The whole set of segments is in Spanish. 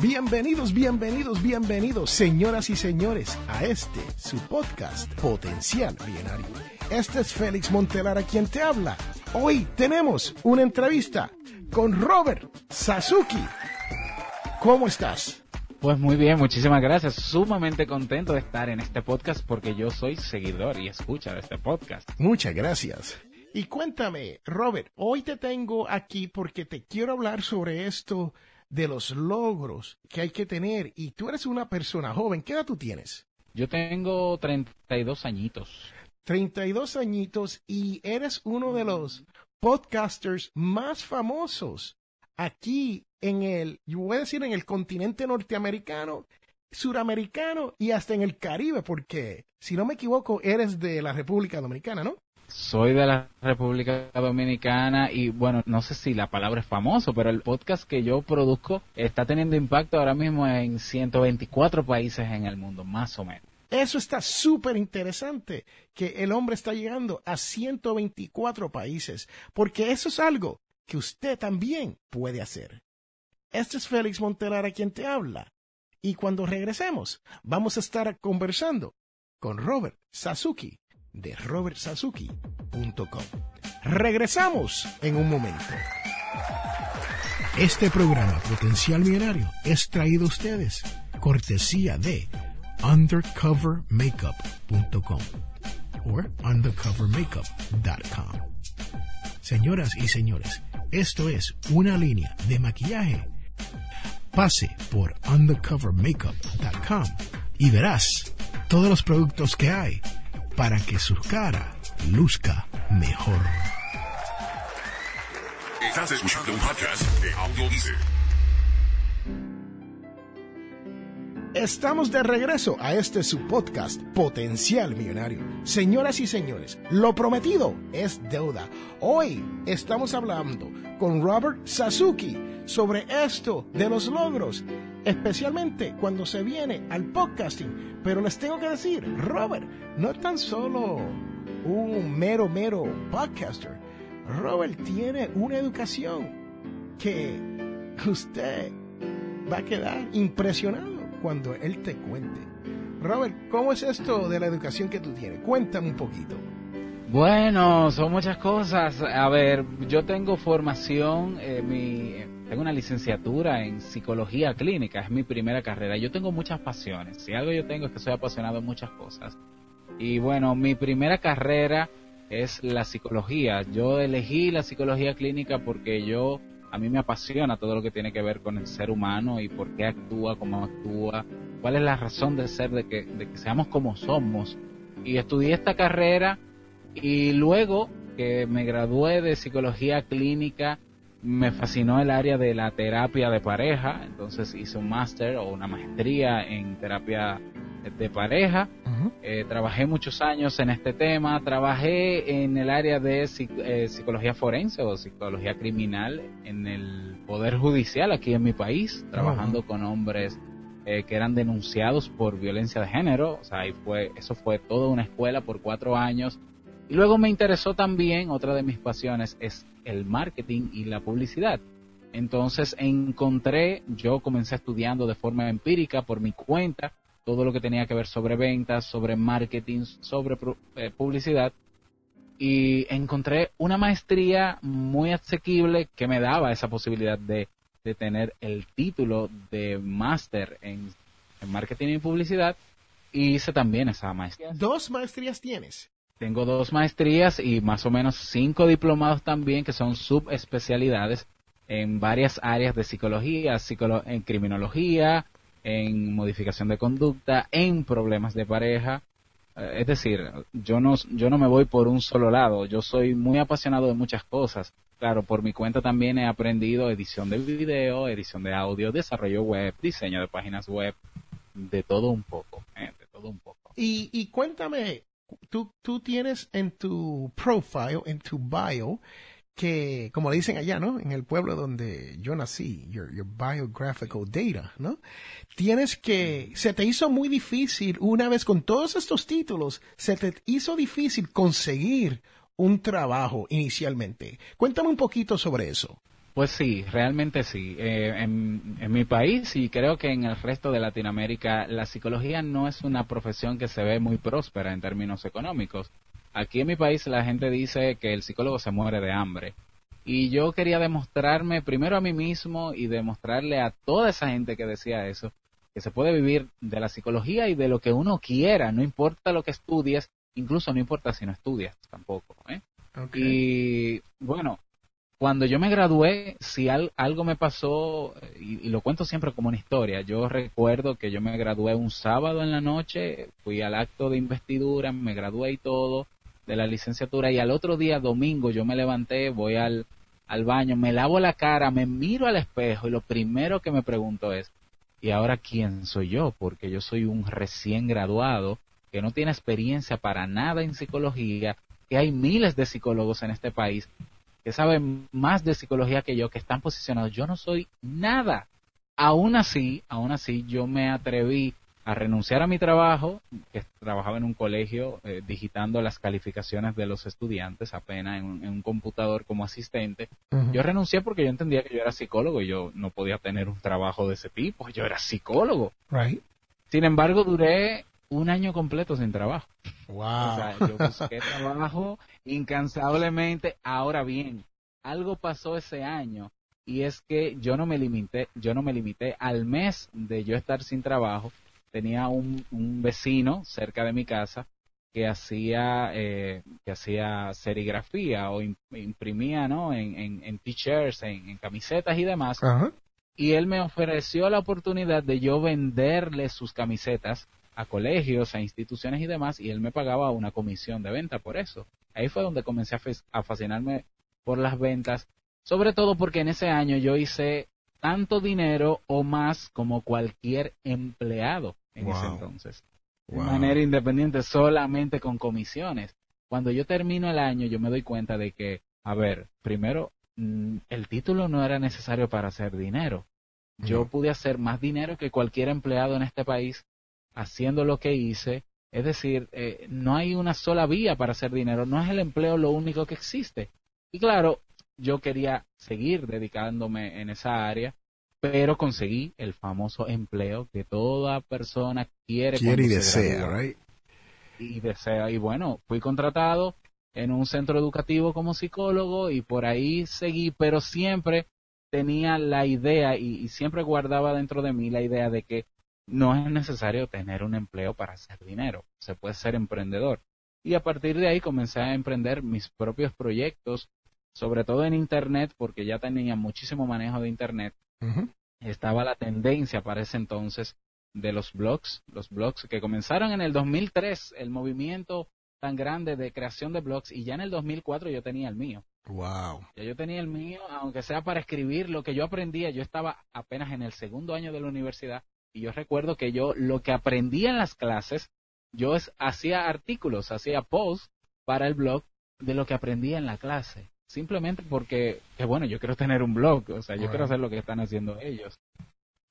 Bienvenidos, bienvenidos, bienvenidos, señoras y señores, a este, su podcast Potencial Millonario. Este es Félix Montelar a quien te habla. Hoy tenemos una entrevista con Robert Sasuki. ¿Cómo estás? Pues muy bien, muchísimas gracias. Sumamente contento de estar en este podcast porque yo soy seguidor y escucha de este podcast. Muchas gracias. Y cuéntame, Robert, hoy te tengo aquí porque te quiero hablar sobre esto de los logros que hay que tener. Y tú eres una persona joven. ¿Qué edad tú tienes? Yo tengo 32 añitos. 32 añitos y eres uno de los podcasters más famosos aquí en el, yo voy a decir, en el continente norteamericano, suramericano y hasta en el Caribe, porque si no me equivoco, eres de la República Dominicana, ¿no? Soy de la República Dominicana y bueno, no sé si la palabra es famoso, pero el podcast que yo produzco está teniendo impacto ahora mismo en 124 países en el mundo, más o menos. Eso está súper interesante, que el hombre está llegando a 124 países, porque eso es algo que usted también puede hacer. Este es Félix Montelar quien te habla. Y cuando regresemos, vamos a estar conversando con Robert Sasuki de robertsazuki.com. Regresamos en un momento. Este programa Potencial Millonario es traído a ustedes cortesía de undercovermakeup.com o undercovermakeup.com. Señoras y señores, esto es una línea de maquillaje. Pase por undercovermakeup.com y verás todos los productos que hay para que su cara luzca mejor. Estás escuchando un podcast de Audio Estamos de regreso a este su podcast Potencial Millonario. Señoras y señores, lo prometido es deuda. Hoy estamos hablando con Robert Sasuki sobre esto de los logros, especialmente cuando se viene al podcasting. Pero les tengo que decir, Robert no es tan solo un mero, mero podcaster. Robert tiene una educación que usted va a quedar impresionado cuando él te cuente. Robert, ¿cómo es esto de la educación que tú tienes? Cuéntame un poquito. Bueno, son muchas cosas. A ver, yo tengo formación, eh, mi, tengo una licenciatura en psicología clínica, es mi primera carrera. Yo tengo muchas pasiones. Si algo yo tengo es que soy apasionado en muchas cosas. Y bueno, mi primera carrera es la psicología. Yo elegí la psicología clínica porque yo a mí me apasiona todo lo que tiene que ver con el ser humano y por qué actúa, cómo actúa, cuál es la razón de ser, de que, de que seamos como somos. Y estudié esta carrera y luego que me gradué de psicología clínica, me fascinó el área de la terapia de pareja, entonces hice un máster o una maestría en terapia de pareja. Eh, trabajé muchos años en este tema, trabajé en el área de eh, psicología forense o psicología criminal en el Poder Judicial aquí en mi país, trabajando con hombres eh, que eran denunciados por violencia de género, o sea, fue, eso fue toda una escuela por cuatro años. Y luego me interesó también, otra de mis pasiones es el marketing y la publicidad. Entonces encontré, yo comencé estudiando de forma empírica por mi cuenta, todo lo que tenía que ver sobre ventas, sobre marketing, sobre eh, publicidad. Y encontré una maestría muy asequible que me daba esa posibilidad de, tener el título de máster en, marketing y publicidad. y hice también esa maestría. ¿Dos maestrías tienes? Tengo dos maestrías y más o menos cinco diplomados también que son subespecialidades en varias áreas de psicología, en criminología, en modificación de conducta, en problemas de pareja. Eh, es decir, yo no, yo no me voy por un solo lado, yo soy muy apasionado de muchas cosas. Claro, por mi cuenta también he aprendido edición de video, edición de audio, desarrollo web, diseño de páginas web, de todo un poco, eh, de todo un poco. Y, y cuéntame, tú, tú tienes en tu profile, en tu bio, que, como le dicen allá, ¿no? En el pueblo donde yo nací, your, your, biographical data, ¿no? Tienes que, se te hizo muy difícil, una vez con todos estos títulos, se te hizo difícil conseguir un trabajo inicialmente. Cuéntame un poquito sobre eso. Pues sí, realmente sí. Eh, en, en, mi país y creo que en el resto de Latinoamérica, la psicología no es una profesión que se ve muy próspera en términos económicos. Aquí en mi país la gente dice que el psicólogo se muere de hambre. Y yo quería demostrarme primero a mí mismo y demostrarle a toda esa gente que decía eso, que se puede vivir de la psicología y de lo que uno quiera, no importa lo que estudies, incluso no importa si no estudias tampoco. ¿eh? Y bueno, cuando yo me gradué, si algo me pasó, y, lo cuento siempre como una historia, yo recuerdo que yo me gradué un sábado en la noche, fui al acto de investidura, me gradué y todo de la licenciatura, y al otro día, domingo, yo me levanté, voy al, al baño, me lavo la cara, me miro al espejo y lo primero que me pregunto es, ¿y ahora quién soy yo? Porque yo soy un recién graduado que no tiene experiencia para nada en psicología, que hay miles de psicólogos en este país que saben más de psicología que yo, que están posicionados. Yo no soy nada. Aún así, aún así, yo me atreví a renunciar a mi trabajo, que trabajaba en un colegio eh, digitando las calificaciones de los estudiantes apenas en un, computador como asistente. Yo renuncié porque yo entendía que yo era psicólogo y yo no podía tener un trabajo de ese tipo. Yo era psicólogo. Right. Sin embargo, duré un año completo sin trabajo. Wow. O sea, yo busqué trabajo incansablemente. Ahora bien, algo pasó ese año y es que yo no me limité, yo no me limité al mes de yo estar sin trabajo. Tenía un, un vecino cerca de mi casa que hacía eh, que hacía serigrafía o imprimía no en, en, en t-shirts en, camisetas y demás y él me ofreció la oportunidad de yo venderle sus camisetas a colegios, a instituciones y demás, y él me pagaba una comisión de venta por eso. Ahí fue donde comencé a, fascinarme por las ventas, sobre todo porque en ese año yo hice tanto dinero o más como cualquier empleado en ese entonces. De manera independiente, solamente con comisiones. Cuando yo termino el año, yo me doy cuenta de que, a ver, primero, mm, el título no era necesario para hacer dinero. Yo pude hacer más dinero que cualquier empleado en este país haciendo lo que hice. Es decir, eh, no hay una sola vía para hacer dinero, no es el empleo lo único que existe. Y claro, yo quería seguir dedicándome en esa área, pero conseguí el famoso empleo que toda persona quiere. Quiere y desea, right? Y desea. Y bueno, fui contratado en un centro educativo como psicólogo y por ahí seguí, pero siempre tenía la idea y siempre guardaba dentro de mí la idea de que no es necesario tener un empleo para hacer dinero, se puede ser emprendedor. Y a partir de ahí comencé a emprender mis propios proyectos, sobre todo en Internet, porque ya tenía muchísimo manejo de Internet. Estaba la tendencia para ese entonces de los blogs, los blogs que comenzaron en el 2003, el movimiento tan grande de creación de blogs, y ya en el 2004 yo tenía el mío. Wow. Ya yo tenía el mío, aunque sea para escribir lo que yo aprendía, yo estaba apenas en el segundo año de la universidad y yo recuerdo que yo lo que aprendía en las clases, yo hacía artículos, hacía posts para el blog de lo que aprendía en la clase. Simplemente porque, que bueno, yo quiero tener un blog, o sea, yo quiero hacer lo que están haciendo ellos.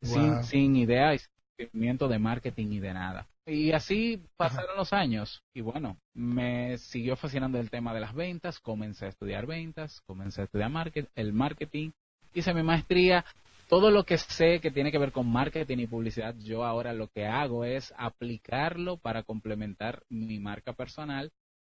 Sin, sin idea y de marketing y de nada. Y así pasaron los años y bueno, me siguió fascinando el tema de las ventas, comencé a estudiar ventas, comencé a estudiar market, el marketing, hice mi maestría todo lo que sé que tiene que ver con marketing y publicidad, yo ahora lo que hago es aplicarlo para complementar mi marca personal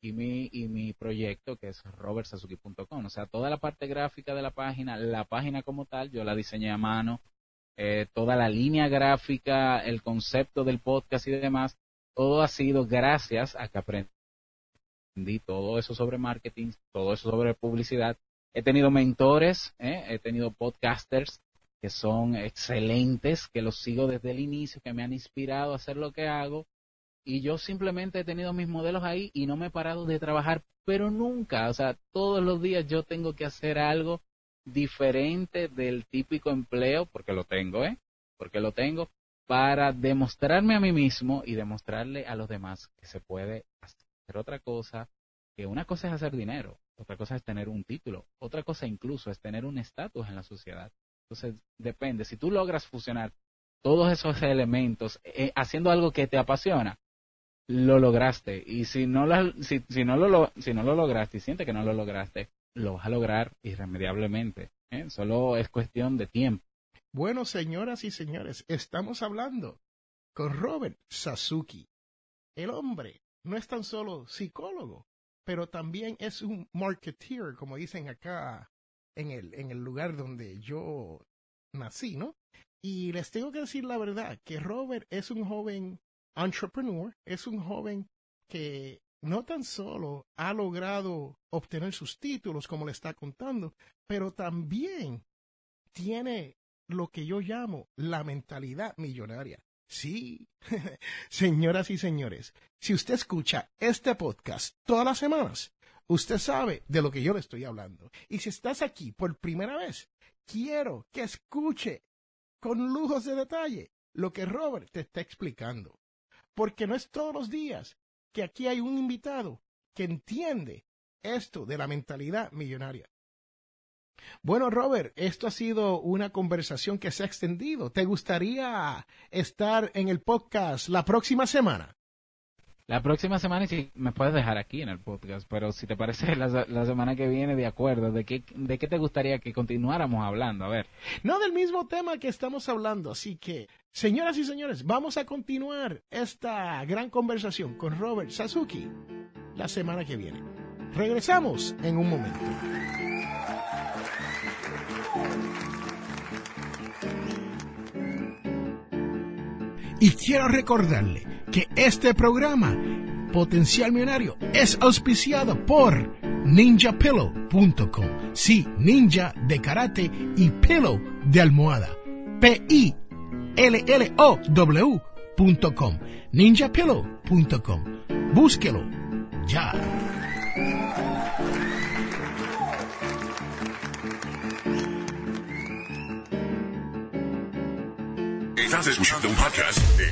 y mi, y mi proyecto que es robertsazuki.com. O sea, toda la parte gráfica de la página, la página como tal, yo la diseñé a mano, eh, toda la línea gráfica, el concepto del podcast y demás, todo ha sido gracias a que aprendí todo eso sobre marketing, todo eso sobre publicidad. He tenido mentores, ¿eh? he tenido podcasters que son excelentes, que los sigo desde el inicio, que me han inspirado a hacer lo que hago. Y yo simplemente he tenido mis modelos ahí y no me he parado de trabajar, pero nunca, o sea, todos los días yo tengo que hacer algo diferente del típico empleo, porque lo tengo, ¿eh? Porque lo tengo, para demostrarme a mí mismo y demostrarle a los demás que se puede hacer otra cosa, que una cosa es hacer dinero, otra cosa es tener un título, otra cosa incluso es tener un estatus en la sociedad. Entonces, depende, si tú logras fusionar todos esos elementos eh, haciendo algo que te apasiona, lo lograste. Y si no, lo, si, si, no lo, si no lo lograste y sientes que no lo lograste, lo vas a lograr irremediablemente. ¿eh? Solo es cuestión de tiempo. Bueno, señoras y señores, estamos hablando con Robert Sasuki. El hombre no es tan solo psicólogo, pero también es un marketeer, como dicen acá en el, en el lugar donde yo nací, ¿no? Y les tengo que decir la verdad, que Robert es un joven entrepreneur, es un joven que no tan solo ha logrado obtener sus títulos, como le está contando, pero también tiene lo que yo llamo la mentalidad millonaria. Sí, señoras y señores, si usted escucha este podcast todas las semanas, usted sabe de lo que yo le estoy hablando. Y si estás aquí por primera vez, quiero que escuche con lujos de detalle lo que Robert te está explicando. Porque no es todos los días que aquí hay un invitado que entiende esto de la mentalidad millonaria. Bueno, Robert, esto ha sido una conversación que se ha extendido. ¿Te gustaría estar en el podcast la próxima semana? La próxima semana, y si me puedes dejar aquí en el podcast, pero si te parece la, semana que viene, de acuerdo, ¿de qué, ¿de qué te gustaría que continuáramos hablando? A ver. No del mismo tema que estamos hablando, así que, señoras y señores, vamos a continuar esta gran conversación con Robert Sasuki la semana que viene. Regresamos en un momento. Y quiero recordarle que este programa, Potencial Millonario, es auspiciado por ninjapillow.com. Sí, ninja de karate y pillow de almohada. P-I-L-L-O-W.com. ninjapillow.com. Búsquelo ya. Estás escuchando un podcast de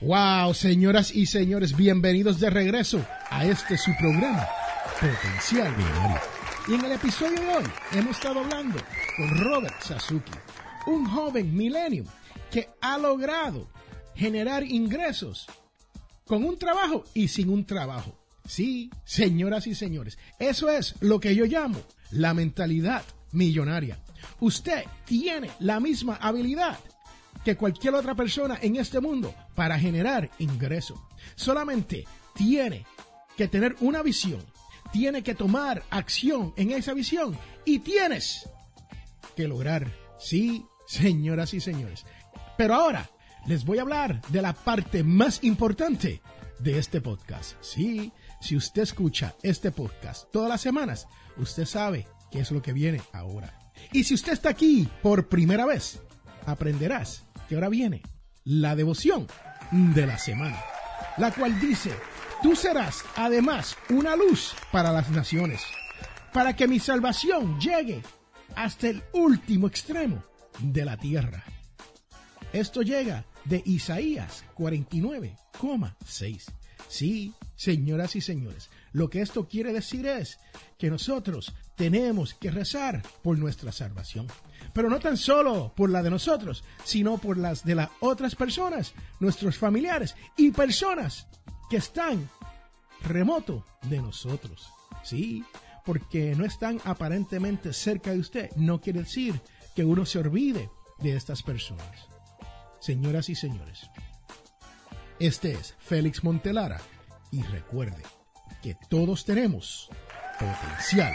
Wow, señoras y señores, bienvenidos de regreso a este su programa, Potencial Millonario. Y en el episodio de hoy hemos estado hablando con Robert Sasuki, un joven millennium que ha logrado generar ingresos con un trabajo y sin un trabajo. Sí, señoras y señores, eso es lo que yo llamo la mentalidad millonaria. Usted tiene la misma habilidad que cualquier otra persona en este mundo para generar ingresos. Solamente tiene que tener una visión, tiene que tomar acción en esa visión y tienes que lograr. Sí, señoras y señores. Pero ahora les voy a hablar de la parte más importante de este podcast. Sí, si usted escucha este podcast todas las semanas, usted sabe qué es lo que viene ahora. Y si usted está aquí por primera vez, aprenderás que ahora viene la devoción de la semana, la cual dice, tú serás además una luz para las naciones, para que mi salvación llegue hasta el último extremo de la tierra. Esto llega de Isaías 49,6. Sí, señoras y señores, lo que esto quiere decir es que nosotros tenemos que rezar por nuestra salvación. Pero no tan solo por la de nosotros, sino por las de las otras personas, nuestros familiares y personas que están remoto de nosotros. Sí, porque no están aparentemente cerca de usted, no quiere decir que uno se olvide de estas personas. Señoras y señores, este es Félix Montelara y recuerde que todos tenemos potencial